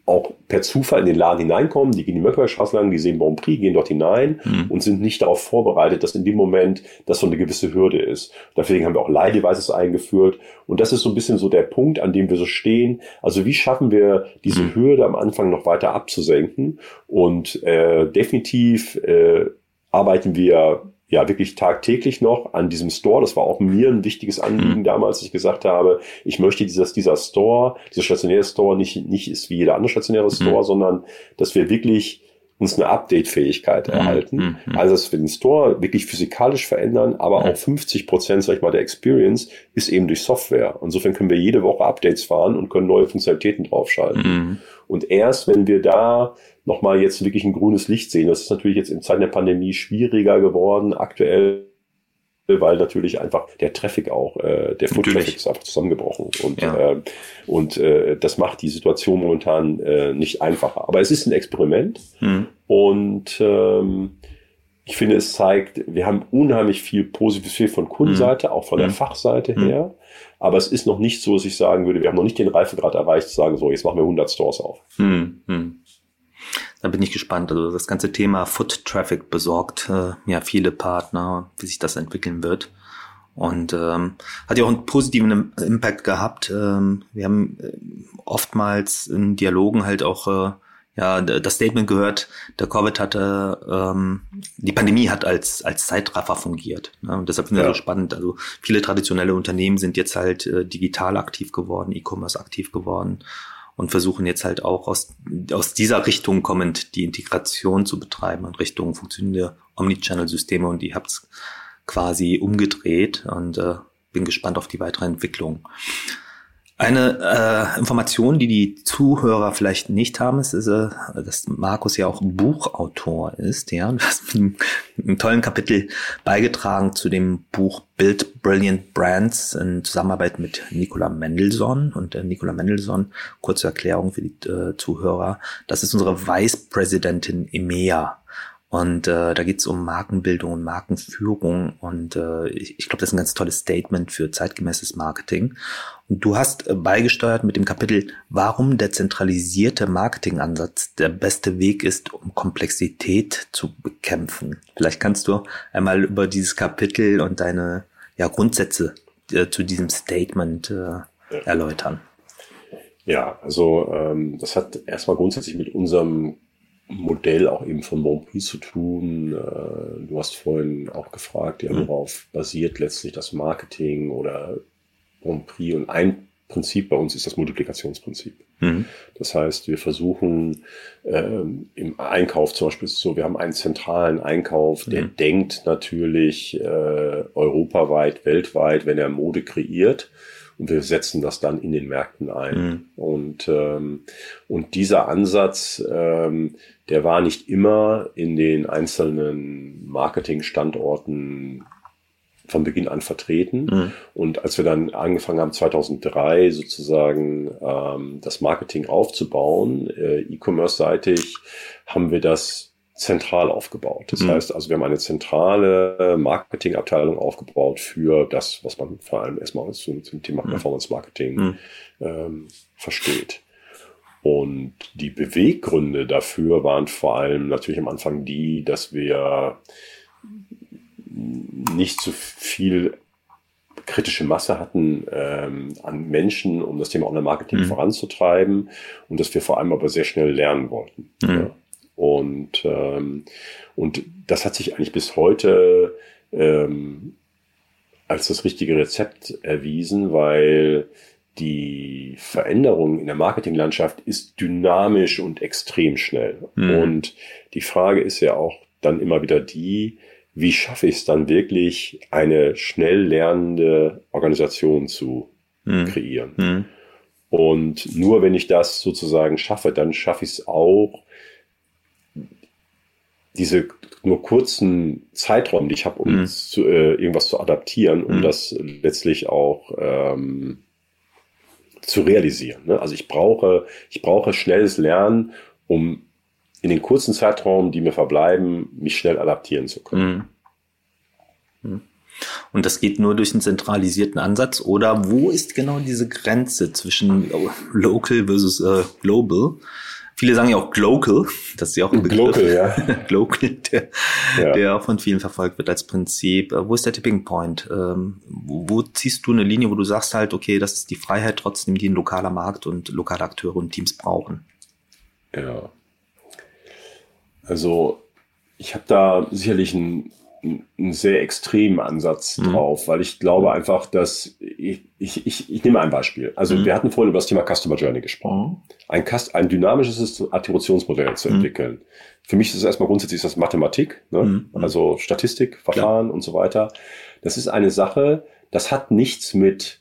auch per Zufall in den Laden hineinkommen, die gehen die Möckerstraße lang, die sehen Bon Prix, gehen dort hinein mhm. und sind nicht darauf vorbereitet, dass in dem Moment das so eine gewisse Hürde ist. Deswegen haben wir auch Leihdevices eingeführt und das ist so ein bisschen so der Punkt, an dem wir so stehen. Also wie schaffen wir diese mhm. Hürde am Anfang noch weiter abzusenken und äh, definitiv äh, arbeiten wir ja wirklich tagtäglich noch an diesem Store. Das war auch mir ein wichtiges Anliegen mhm. damals, dass ich gesagt habe, ich möchte, dass dieser Store, dieser stationäre Store nicht, nicht ist wie jeder andere stationäre mhm. Store, sondern dass wir wirklich uns eine Update-Fähigkeit mhm. erhalten. Mhm. Also, dass wir den Store wirklich physikalisch verändern, aber auch 50 Prozent, sag ich mal, der Experience ist eben durch Software. Insofern können wir jede Woche Updates fahren und können neue Funktionalitäten draufschalten. Mhm. Und erst wenn wir da nochmal jetzt wirklich ein grünes Licht sehen, das ist natürlich jetzt in Zeiten der Pandemie schwieriger geworden, aktuell weil natürlich einfach der Traffic auch, äh, der Foot Traffic ist einfach zusammengebrochen und ja. äh, und äh, das macht die Situation momentan äh, nicht einfacher. Aber es ist ein Experiment mhm. und ähm, ich finde, es zeigt, wir haben unheimlich viel Positives viel von Kundenseite, mhm. auch von der mhm. Fachseite mhm. her. Aber es ist noch nicht so, dass ich sagen würde, wir haben noch nicht den Reifegrad erreicht, zu sagen, so, jetzt machen wir 100 Stores auf. Mhm. Da bin ich gespannt. Also das ganze Thema Foot Traffic besorgt äh, ja viele Partner, wie sich das entwickeln wird. Und ähm, hat ja auch einen positiven Impact gehabt. Ähm, wir haben äh, oftmals in Dialogen halt auch äh, ja das Statement gehört, der Covid hatte, ähm, die Pandemie hat als als Zeitraffer fungiert. Ne? Und deshalb finde ich ja. so spannend. Also viele traditionelle Unternehmen sind jetzt halt äh, digital aktiv geworden, E-Commerce aktiv geworden und versuchen jetzt halt auch aus, aus dieser Richtung kommend die Integration zu betreiben in Richtung funktionierende Omnichannel-Systeme und die habt's quasi umgedreht und äh, bin gespannt auf die weitere Entwicklung. Eine äh, Information, die die Zuhörer vielleicht nicht haben, ist, ist äh, dass Markus ja auch Buchautor ist. Ja, du hast einen, einen tollen Kapitel beigetragen zu dem Buch Build Brilliant Brands in Zusammenarbeit mit Nicola Mendelssohn. Und äh, Nicola Mendelssohn, kurze Erklärung für die äh, Zuhörer, das ist unsere Vice Präsidentin EMEA und äh, da geht es um Markenbildung und Markenführung. Und äh, ich, ich glaube, das ist ein ganz tolles Statement für zeitgemäßes Marketing. Und du hast äh, beigesteuert mit dem Kapitel, warum der zentralisierte Marketingansatz der beste Weg ist, um Komplexität zu bekämpfen. Vielleicht kannst du einmal über dieses Kapitel und deine ja, Grundsätze äh, zu diesem Statement äh, erläutern. Ja, also ähm, das hat erstmal grundsätzlich mit unserem Modell auch eben von Bonprix zu tun. Äh, du hast vorhin auch gefragt, ja, mhm. worauf basiert letztlich das Marketing oder Bonprix und ein Prinzip bei uns ist das Multiplikationsprinzip. Mhm. Das heißt, wir versuchen ähm, im Einkauf zum Beispiel so, wir haben einen zentralen Einkauf, der mhm. denkt natürlich äh, europaweit, weltweit, wenn er Mode kreiert und wir setzen das dann in den Märkten ein. Mhm. Und, ähm, und dieser Ansatz, ähm, der war nicht immer in den einzelnen Marketingstandorten von Beginn an vertreten. Mhm. Und als wir dann angefangen haben, 2003 sozusagen ähm, das Marketing aufzubauen, äh, E-Commerce-seitig, haben wir das zentral aufgebaut. Das mhm. heißt also, wir haben eine zentrale Marketingabteilung aufgebaut für das, was man vor allem erstmal zum, zum Thema mhm. Performance Marketing mhm. ähm, versteht. Und die Beweggründe dafür waren vor allem natürlich am Anfang die, dass wir nicht zu viel kritische Masse hatten ähm, an Menschen, um das Thema Online-Marketing mhm. voranzutreiben und dass wir vor allem aber sehr schnell lernen wollten. Mhm. Ja. Und, ähm, und das hat sich eigentlich bis heute ähm, als das richtige Rezept erwiesen, weil die Veränderung in der Marketinglandschaft ist dynamisch und extrem schnell. Mhm. Und die Frage ist ja auch dann immer wieder die, wie schaffe ich es dann wirklich, eine schnell lernende Organisation zu mhm. kreieren? Mhm. Und nur wenn ich das sozusagen schaffe, dann schaffe ich es auch, diese nur kurzen Zeitraum, die ich habe, um mhm. zu, äh, irgendwas zu adaptieren, um mhm. das letztlich auch ähm, zu realisieren. Ne? Also ich brauche, ich brauche schnelles Lernen, um in den kurzen Zeitraum, die mir verbleiben, mich schnell adaptieren zu können. Mhm. mhm. Und das geht nur durch einen zentralisierten Ansatz oder wo ist genau diese Grenze zwischen Local versus äh, Global? Viele sagen ja auch Glocal, das ist ja auch ein Begriff. Glocal, ja. Glocal, der, ja. der auch von vielen verfolgt wird als Prinzip. Äh, wo ist der Tipping Point? Ähm, wo, wo, ziehst du eine Linie, wo du sagst halt, okay, das ist die Freiheit trotzdem, die ein lokaler Markt und lokale Akteure und Teams brauchen? Ja. Also ich habe da sicherlich ein einen sehr extremen Ansatz mhm. drauf, weil ich glaube einfach, dass ich, ich, ich, ich nehme ein Beispiel. Also mhm. wir hatten vorhin über das Thema Customer Journey gesprochen. Mhm. Ein, ein dynamisches Attributionsmodell zu mhm. entwickeln. Für mich ist es erstmal grundsätzlich das Mathematik, ne? Mhm. also Statistik, Verfahren ja. und so weiter. Das ist eine Sache, das hat nichts mit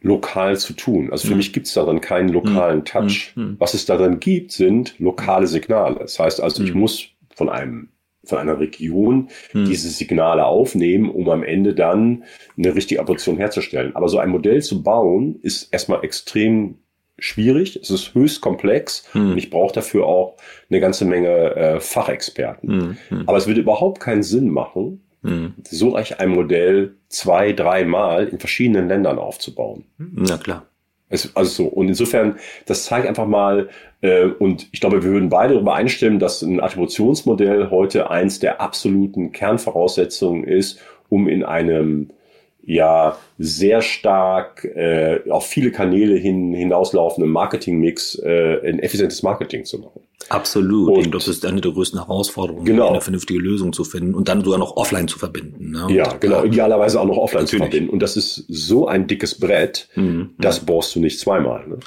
lokal zu tun. Also für mhm. mich gibt es darin keinen lokalen Touch. Was es darin gibt, sind lokale Signale. Das heißt also, ich muss von einem von einer Region hm. diese Signale aufnehmen, um am Ende dann eine richtige Applikation herzustellen. Aber so ein Modell zu bauen, ist erstmal extrem schwierig, es ist höchst komplex hm. und ich brauche dafür auch eine ganze Menge äh, Fachexperten. Hm. Hm. Aber es würde überhaupt keinen Sinn machen, hm. so ein Modell zwei, dreimal in verschiedenen Ländern aufzubauen. Na klar. Es, also so. Und insofern, das zeigt einfach mal, äh, und ich glaube, wir würden beide darüber einstimmen, dass ein Attributionsmodell heute eins der absoluten Kernvoraussetzungen ist, um in einem ja sehr stark äh, auf viele Kanäle hin, hinauslaufenden Marketingmix äh, ein effizientes Marketing zu machen. Absolut. Und das ist eine der größten Herausforderungen, genau. eine vernünftige Lösung zu finden und dann sogar noch offline zu verbinden. Ne? Ja, genau. Idealerweise auch noch offline Natürlich. zu verbinden. Und das ist so ein dickes Brett, mhm. das bohrst du nicht zweimal. Ne?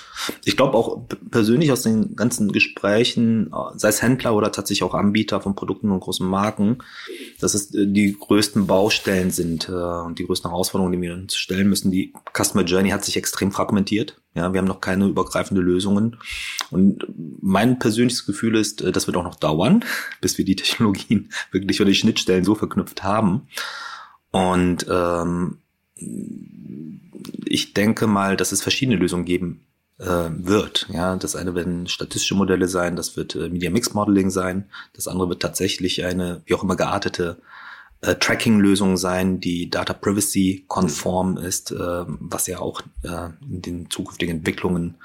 Ich glaube auch persönlich aus den ganzen Gesprächen, sei es Händler oder tatsächlich auch Anbieter von Produkten und großen Marken, dass es äh, die größten Baustellen sind äh, und die größten Herausforderungen, die wir uns stellen müssen. Die Customer Journey hat sich extrem fragmentiert. Ja, wir haben noch keine übergreifende Lösungen. Und mein persönliches Gefühl ist, äh, das wird auch noch dauern, bis wir die Technologien wirklich oder die Schnittstellen so verknüpft haben. Und ähm, ich denke mal, dass es verschiedene Lösungen geben äh, wird. Ja, das eine werden statistische Modelle sein, das wird äh, Media Mix Modeling sein, das andere wird tatsächlich eine, wie auch immer geartete äh, Tracking-Lösung sein, die Data Privacy konform ist, äh, was ja auch äh, in den zukünftigen Entwicklungen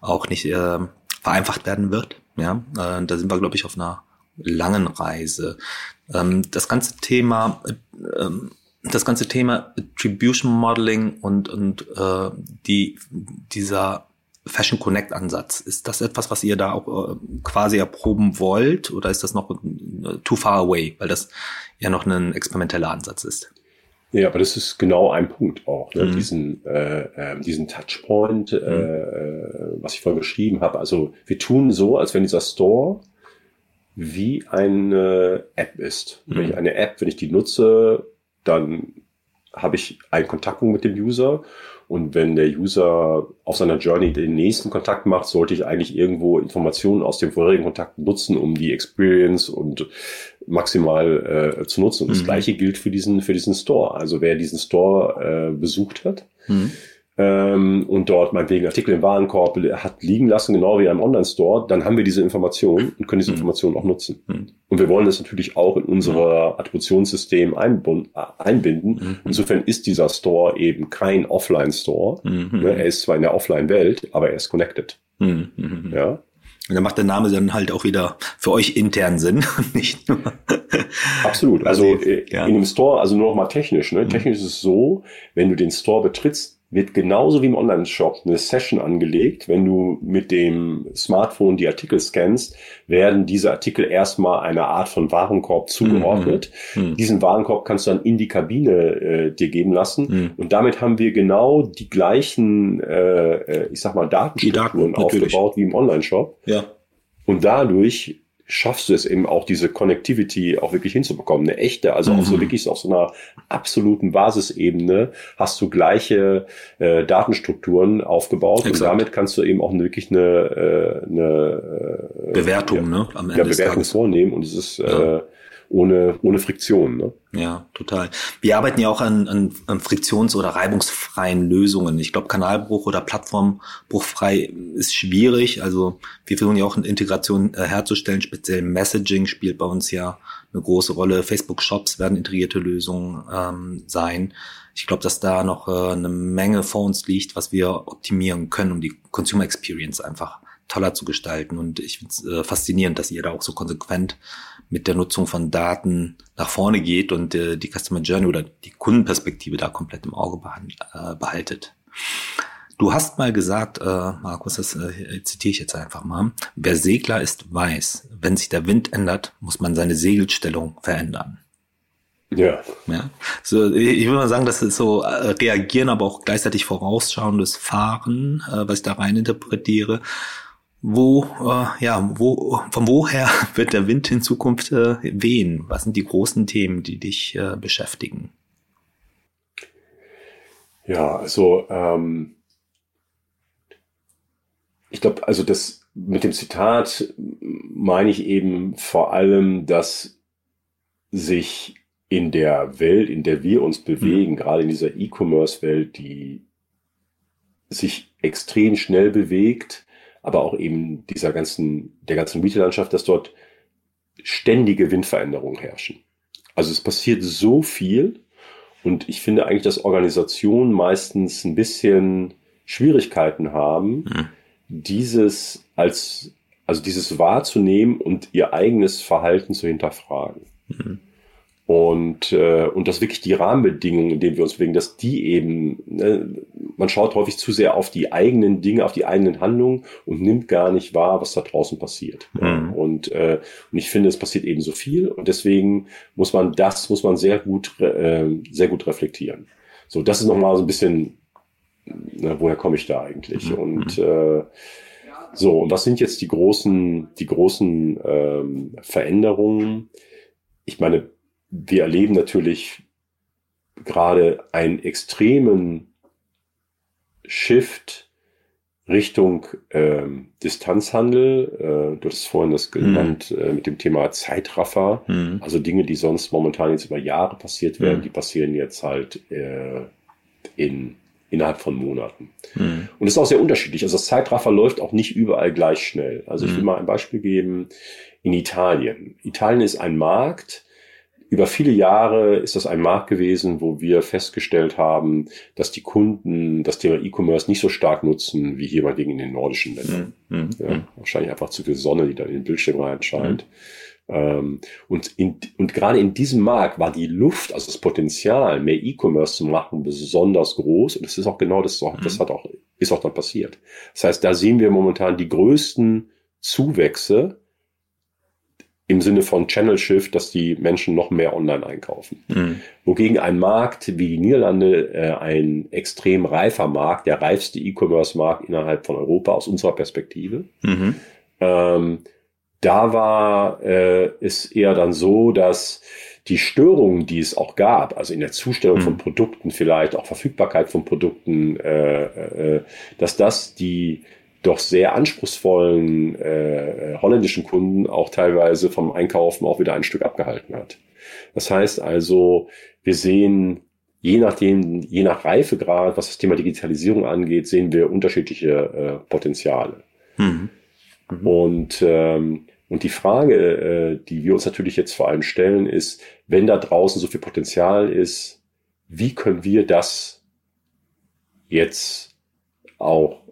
auch nicht äh, vereinfacht werden wird. Ja, äh, da sind wir, glaube ich, auf einer langen Reise. Ähm, das ganze Thema, äh, das ganze Thema Attribution Modeling und und äh, die dieser Fashion Connect Ansatz. Ist das etwas, was ihr da auch äh, quasi erproben wollt oder ist das noch äh, too far away, weil das ja noch ein experimenteller Ansatz ist? Ja, aber das ist genau ein Punkt auch, ne? Mhm. diesen, äh, äh, diesen Touchpoint, äh, mhm. äh, was ich vorhin beschrieben habe. Also wir tun so, als wenn dieser Store wie eine App ist. Mhm. Wenn ich eine App, wenn ich die nutze, dann habe ich einen Kontakt mit dem User und wenn der User auf seiner Journey den nächsten Kontakt macht, sollte ich eigentlich irgendwo Informationen aus dem vorherigen Kontakt nutzen, um die Experience und maximal äh, zu nutzen. Und das mhm. gleiche gilt für diesen, für diesen Store. Also wer diesen Store äh, besucht hat, mhm ähm, und dort meinetwegen Artikel im Warenkorb hat liegen lassen, genau wie im Online-Store, dann haben wir diese Information und können diese mhm. Information auch nutzen. Mhm. Und wir wollen das natürlich auch in unser Attributionssystem einbinden. Mhm. Insofern ist dieser Store eben kein Offline-Store. Ne, er ist zwar in der Offline-Welt, aber er ist connected. Ja. Und dann macht der Name dann halt auch wieder für euch intern Sinn, nicht nur. Absolut. Also, also ja. in dem Store, also nur noch mal technisch, ne? Technisch ist es so, wenn du den Store betrittst, wird genauso wie im Online-Shop eine Session angelegt. Wenn du mit dem Smartphone die Artikel scannst, werden diese Artikel erstmal einer Art von Warenkorb zugeordnet. Mhm. mhm. Diesen Warenkorb kannst du dann in die Kabine äh, dir geben lassen. Mhm. Und damit haben wir genau die gleichen, äh, äh ich sag mal, Datenstrukturen Daten, aufgebaut wie im Online-Shop. Ja. Und dadurch schaffst du es eben auch, diese Connectivity auch wirklich hinzubekommen. Eine echte, also mhm. auch so wirklich auf so einer absoluten Basisebene hast du gleiche äh, Datenstrukturen aufgebaut Exakt. und damit kannst du eben auch wirklich eine, äh, eine äh, Bewertung, ja, ne? Am Ende ja, Bewertung vornehmen und es ist ja. äh, ohne, ohne Friktion. Ne? Ja, total. Wir arbeiten ja auch an, an, an friktions- oder reibungsfreien Lösungen. Ich glaube, Kanalbruch oder Plattformbruchfrei ist schwierig. Also wir versuchen ja auch eine Integration äh, herzustellen. Speziell Messaging spielt bei uns ja eine große Rolle. Facebook-Shops werden integrierte Lösungen ähm, sein. Ich glaube, dass da noch äh, eine Menge vor uns liegt, was wir optimieren können, um die Consumer Experience einfach toller zu gestalten. Und ich finde es äh, faszinierend, dass ihr da auch so konsequent mit der Nutzung von Daten nach vorne geht und äh, die Customer Journey oder die Kundenperspektive da komplett im Auge äh, behaltet. Du hast mal gesagt, äh, Markus, das äh, zitiere ich jetzt einfach mal, wer Segler ist, weiß, wenn sich der Wind ändert, muss man seine Segelstellung verändern. Ja. ja. So, ich würde mal sagen, das ist so äh, reagieren, aber auch gleichzeitig vorausschauendes Fahren, äh, was ich da rein interpretiere wo, äh, ja, wo, von woher wird der Wind in Zukunft äh, wehen? Was sind die großen Themen, die dich äh, beschäftigen? Ja, also ähm, ich glaube, also das mit dem Zitat meine ich eben vor allem, dass sich in der Welt, in der wir uns bewegen, mhm. gerade in dieser E-Commerce-Welt, die sich extrem schnell bewegt, aber auch eben dieser ganzen, der ganzen Retail-Landschaft, dass dort ständige Windveränderungen herrschen. Also es passiert so viel und ich finde eigentlich, dass Organisationen meistens ein bisschen Schwierigkeiten haben, mhm. dieses als, also dieses wahrzunehmen und ihr eigenes Verhalten zu hinterfragen. Mhm. Und, äh, und das wirklich die Rahmenbedingungen, in denen wir uns bewegen, dass die eben, ne, man schaut häufig zu sehr auf die eigenen Dinge, auf die eigenen Handlungen und nimmt gar nicht wahr, was da draußen passiert. Mhm. Und, äh, und ich finde, es passiert eben so viel und deswegen muss man das, muss man sehr gut, äh, sehr gut reflektieren. So, das ist nochmal so ein bisschen, ne, woher komme ich da eigentlich? Mhm. Und äh, so, und was sind jetzt die großen, die großen ähm, Veränderungen? Ich meine, wir erleben natürlich gerade einen extremen Shift Richtung ähm, Distanzhandel. Äh, du hast vorhin das genannt mhm. äh, mit dem Thema Zeitraffer. Mhm. Also Dinge, die sonst momentan jetzt über Jahre passiert werden, mhm. die passieren jetzt halt äh, in innerhalb von Monaten. Mhm. Und es ist auch sehr unterschiedlich. Also das Zeitraffer läuft auch nicht überall gleich schnell. Also ich will mhm. mal ein Beispiel geben. In Italien. Italien ist ein Markt, über viele Jahre ist das ein Markt gewesen, wo wir festgestellt haben, dass die Kunden das Thema E-Commerce nicht so stark nutzen wie hier mal gegen in den nordischen Ländern. Mhm. ja, wahrscheinlich einfach zu viel Sonne, die da in den Bildschirm reinscheint. Mhm. Ähm, und, in, und gerade in diesem Markt war die Luft, also das Potenzial, mehr E-Commerce zu machen, besonders groß. Und das ist auch genau das, das mhm. hat auch, ist auch dann passiert. Das heißt, da sehen wir momentan die größten Zuwächse im Sinne von Channel Shift, dass die Menschen noch mehr online einkaufen. Mhm. Wogegen ein Markt wie die Niederlande äh, ein extrem reifer Markt, der reifste E-Commerce-Markt innerhalb von Europa aus unserer Perspektive. Mhm. Ähm, da war äh, es eher dann so, dass die Störungen, die es auch gab, also in der Zustellung mhm. von Produkten vielleicht, auch Verfügbarkeit von Produkten, äh, äh, dass das die doch sehr anspruchsvollen äh, holländischen Kunden auch teilweise vom Einkaufen auch wieder ein Stück abgehalten hat. Das heißt also, wir sehen je nachdem, je nach Reifegrad, was das Thema Digitalisierung angeht, sehen wir unterschiedliche äh, Potenziale. Mhm. Mhm. Und ähm, und die Frage, äh, die wir uns natürlich jetzt vor allem stellen, ist, wenn da draußen so viel Potenzial ist, wie können wir das jetzt auch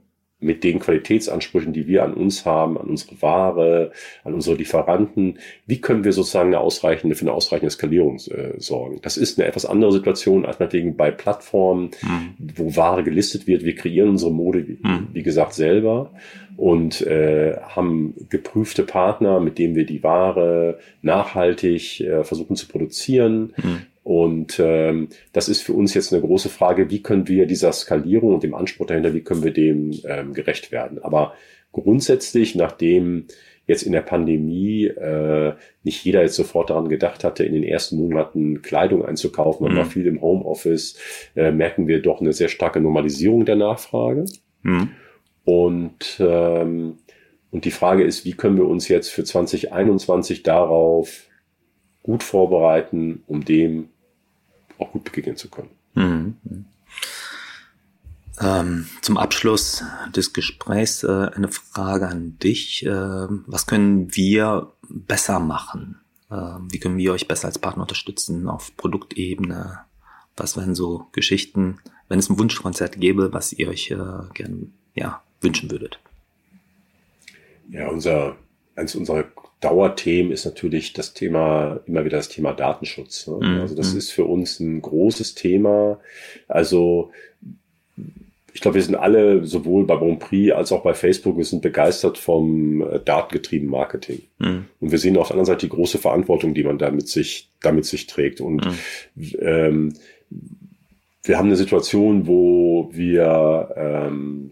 mit den Qualitätsansprüchen, die wir an uns haben, an unsere Ware, an unsere Lieferanten, wie können wir sozusagen eine ausreichende, für eine ausreichende Skalierung äh, sorgen? Das ist eine etwas andere Situation als meinetwegen bei Plattformen, mhm. wo Ware gelistet wird. Wir kreieren unsere Mode, wie, mhm. wie gesagt, selber und äh, haben geprüfte Partner, mit denen wir die Ware nachhaltig äh, versuchen zu produzieren. Mhm. Und ähm, das ist für uns jetzt eine große Frage, wie können wir dieser Skalierung und dem Anspruch dahinter, wie können wir dem ähm, gerecht werden. Aber grundsätzlich, nachdem jetzt in der Pandemie äh, nicht jeder jetzt sofort daran gedacht hatte, in den ersten Monaten Kleidung einzukaufen, man mhm. war viel im Homeoffice, äh, merken wir doch eine sehr starke Normalisierung der Nachfrage. Mhm. Und, ähm, und die Frage ist, wie können wir uns jetzt für 2021 darauf gut vorbereiten, um dem auch gut begegnen zu können. Mhm. Ähm, zum Abschluss des Gesprächs äh, eine Frage an dich. Äh, was können wir besser machen? Äh, wie können wir euch besser als Partner unterstützen auf Produktebene? Was wären so Geschichten, wenn es ein Wunschkonzert gäbe, was ihr euch äh, gerne ja, wünschen würdet? Ja, unser, eins unserer Dauerthemen ist natürlich das Thema, immer wieder das Thema Datenschutz. Ne? Mhm. Also das mhm. ist für uns ein großes Thema. Also ich glaube, wir sind alle sowohl bei Bonprix als auch bei Facebook, wir sind begeistert vom äh, datengetriebenen Marketing. Mhm. Und wir sehen auf der anderen Seite die große Verantwortung, die man damit sich, damit sich trägt. Und mhm. ähm, wir haben eine Situation, wo wir ähm,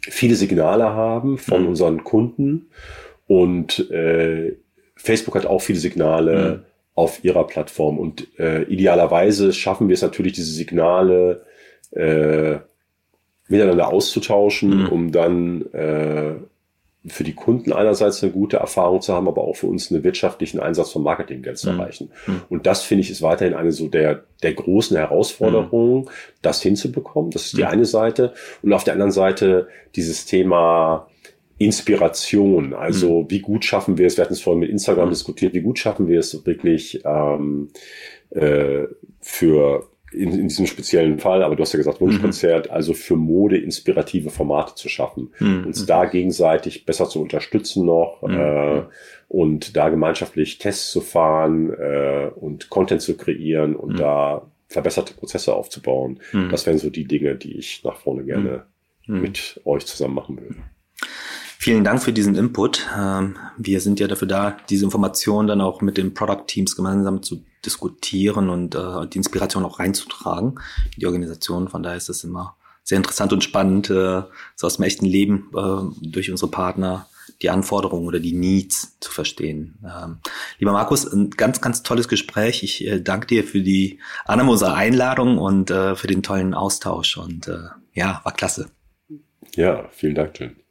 viele Signale haben von mhm. unseren Kunden und äh, Facebook hat auch viele Signale mhm. auf ihrer Plattform. Und äh, idealerweise schaffen wir es natürlich, diese Signale äh, miteinander auszutauschen, mhm. um dann äh, für die Kunden einerseits eine gute Erfahrung zu haben, aber auch für uns einen wirtschaftlichen Einsatz von Marketinggeld zu mhm. erreichen. Mhm. Und das finde ich ist weiterhin eine so der, der großen Herausforderungen, mhm. das hinzubekommen. Das ist die mhm. eine Seite. Und auf der anderen Seite dieses Thema Inspiration. Also mhm. wie gut schaffen wir es, wir hatten es vorhin mit Instagram mhm. diskutiert, wie gut schaffen wir es wirklich ähm, äh, für in, in diesem speziellen Fall, aber du hast ja gesagt Wunschkonzert, mhm. also für Mode inspirative Formate zu schaffen, mhm. uns da gegenseitig besser zu unterstützen noch mhm. äh, und da gemeinschaftlich Tests zu fahren äh, und Content zu kreieren und mhm. da verbesserte Prozesse aufzubauen. Mhm. Das wären so die Dinge, die ich nach vorne gerne mhm. mit euch zusammen machen würde. Vielen Dank für diesen Input. Ähm, wir sind ja dafür da, diese Informationen dann auch mit den Product Teams gemeinsam zu diskutieren und äh, die Inspiration auch reinzutragen in die Organisation. Von daher ist das immer sehr interessant und spannend, äh, so aus dem echten Leben äh, durch unsere Partner die Anforderungen oder die Needs zu verstehen. Ähm, lieber Markus, ein ganz, ganz tolles Gespräch. Ich danke dir für die unserer Einladung und für den tollen Austausch. Und ja, war klasse. Ja, vielen Dank, Jim.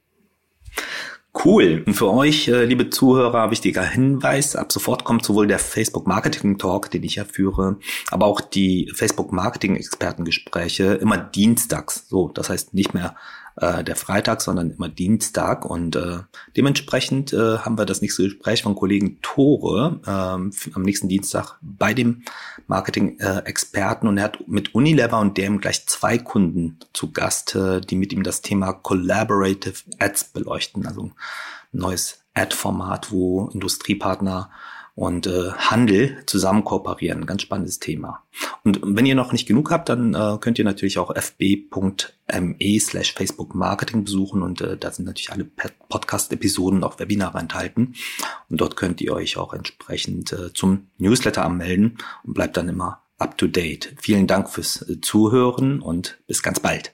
Cool. Und für euch, äh, liebe Zuhörer, wichtiger Hinweis. Ab sofort kommt sowohl der Facebook Marketing Talk, den ich ja führe, aber auch die Facebook Marketing Expertengespräche immer dienstags. So, das heißt nicht mehr äh, der Freitag, sondern immer Dienstag. Und äh, dementsprechend äh, haben wir das nächste Gespräch von Kollegen Tore äh, am nächsten Dienstag bei dem Marketing-Experten. und er hat mit Unilever und dem gleich zwei Kunden zu Gast, äh, die mit ihm das Thema Collaborative Ads beleuchten. Also ein neues Ad-Format, wo Industriepartner und äh, Handel zusammen kooperieren. Ganz spannendes Thema. Und wenn ihr noch nicht genug habt, dann äh, könnt ihr natürlich auch fb.me slash Facebook Marketing besuchen und äh, da sind natürlich alle Podcast-Episoden auch Webinare enthalten. Und dort könnt ihr euch auch entsprechend äh, zum Newsletter anmelden und bleibt dann immer up to date. Vielen Dank fürs äh, Zuhören und bis ganz bald.